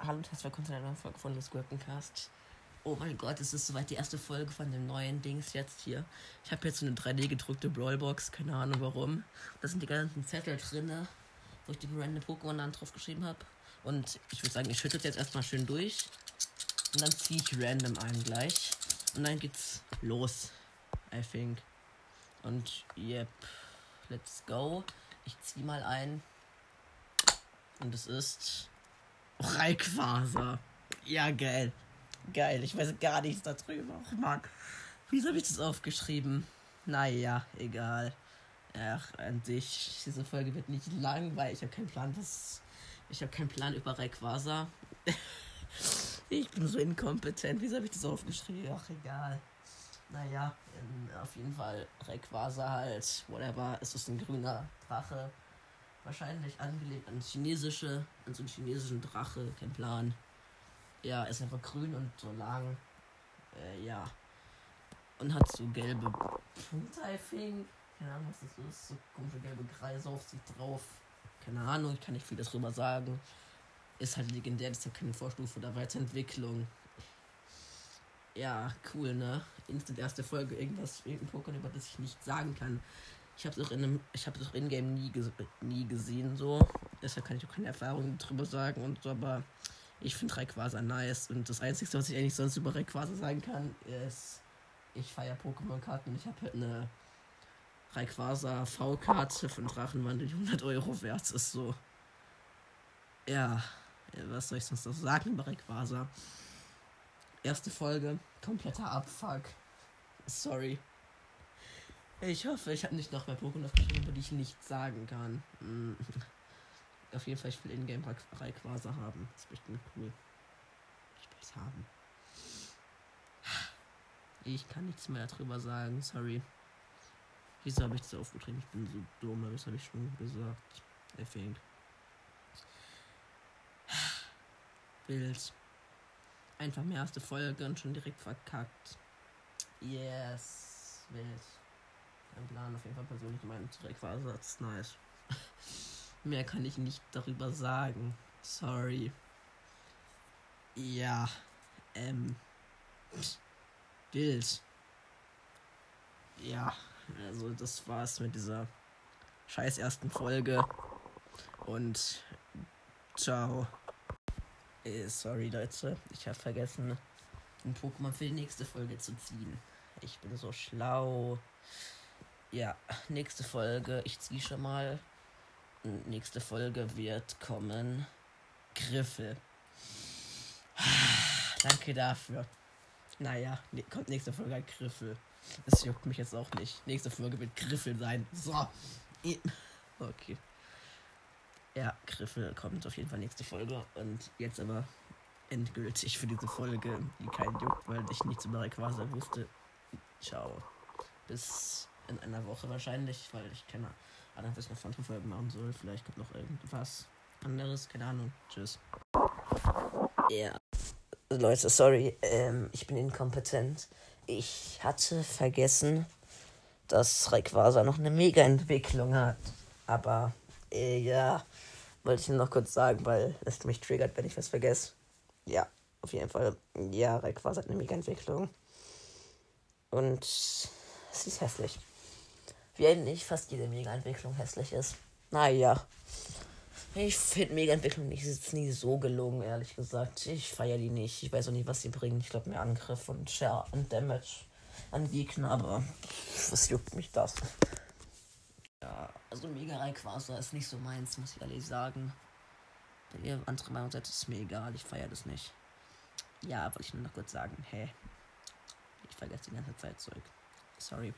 Hallo und herzlich willkommen zu einer neuen Folge von Los Gurkencast. Oh mein Gott, es ist soweit die erste Folge von dem neuen Dings jetzt hier. Ich habe jetzt so eine 3D gedruckte Brawlbox, keine Ahnung warum. Da sind die ganzen Zettel drin, wo ich die random Pokémon drauf geschrieben habe. Und ich würde sagen, ich schüttel jetzt erstmal schön durch. Und dann ziehe ich random ein gleich. Und dann geht's los, I think. Und yep, let's go. Ich ziehe mal ein. Und es ist Rayquaza. Ja, geil. Geil. Ich weiß gar nichts darüber. Ach, Mann. Wieso habe ich das aufgeschrieben? Naja, egal. Ach, an sich, diese Folge wird nicht lang, weil ich habe keinen Plan, was. Ich habe keinen Plan über Rayquaza. ich bin so inkompetent. Wieso habe ich das aufgeschrieben? Ach, egal. Naja, in, auf jeden Fall Rayquaza halt. Whatever. Es ist ein grüner Drache. Wahrscheinlich angelegt an chinesische, an so einen chinesischen Drache, kein Plan. Ja, ist einfach grün und so lang. Äh, ja. Und hat so gelbe Punkte, I think. Keine Ahnung, was das ist. So komische gelbe Kreise auf sich drauf. Keine Ahnung, ich kann nicht viel darüber sagen. Ist halt legendär, ist ja keine Vorstufe oder Weiterentwicklung. Ja, cool, ne? Instant erste Folge, irgendwas, irgendein Pokémon, über das ich nicht sagen kann. Ich habe es auch in einem, ich habe es auch in Game nie, nie gesehen so. Deshalb kann ich auch keine Erfahrungen drüber sagen und so, aber ich finde Rayquaza nice und das einzige, was ich eigentlich sonst über Rayquaza sagen kann, ist ich feiere Pokémon-Karten und ich habe halt eine Rayquaza V-Karte von Drachenwandel, die 100 Euro wert ist so. Ja, was soll ich sonst noch sagen über Rayquaza? Erste Folge, kompletter Abfuck. Sorry. Ich hoffe, ich habe nicht noch mehr Pokémon aufgeschrieben, über die ich nichts sagen kann. Mm. Auf jeden Fall, ich will Ingame Rayquaza haben. Das ist bestimmt cool. Ich will es haben. Ich kann nichts mehr darüber sagen, sorry. Wieso habe ich das aufgeschrieben? Ich bin so dumm, aber das habe ich schon gesagt. I think. Bild. Einfach mehr erste Folge und schon direkt verkackt. Yes. Wild keinen Plan. Auf jeden Fall persönlich mein ist nice. Mehr kann ich nicht darüber sagen. Sorry. Ja. Ähm. Bild. Ja, also das war's mit dieser scheiß ersten Folge. Und ciao. Äh, sorry Leute, ich habe vergessen, den Pokémon für die nächste Folge zu ziehen. Ich bin so schlau ja, nächste Folge, ich ziehe schon mal. Nächste Folge wird kommen Griffel. Danke dafür. Naja, ne, kommt nächste Folge ein Griffel. Das juckt mich jetzt auch nicht. Nächste Folge wird Griffel sein. So. Okay. Ja, Griffel kommt auf jeden Fall nächste Folge. Und jetzt aber endgültig für diese Folge, die keinen juckt, weil ich nichts über Rayquaza wusste. Ciao. Bis in einer Woche wahrscheinlich, weil ich keine Ahnung, was ich noch andere Folgen machen soll. Vielleicht kommt noch irgendwas anderes, keine Ahnung. Tschüss. Ja. Leute, sorry, ähm, ich bin inkompetent. Ich hatte vergessen, dass Rayquaza noch eine Mega-Entwicklung hat. Aber, äh, ja, wollte ich nur noch kurz sagen, weil es mich triggert, wenn ich was vergesse. Ja, auf jeden Fall. Ja, Rayquaza hat eine Mega-Entwicklung. Und sie ist hässlich. Wie eigentlich fast jede Mega-Entwicklung hässlich ist. Naja. Ich finde Mega-Entwicklung nicht, nie so gelungen, ehrlich gesagt. Ich feiere die nicht. Ich weiß auch nicht, was sie bringen. Ich glaube, mehr Angriff und Share und Damage an Gegner, aber was juckt mich das? Ja, also Mega Rayquaza ist nicht so meins, muss ich ehrlich sagen. Wenn ihr andere Meinung seid, ist mir egal. Ich feiere das nicht. Ja, wollte ich nur noch kurz sagen. Hä? Hey, ich vergesse die ganze Zeit Zeug. Sorry.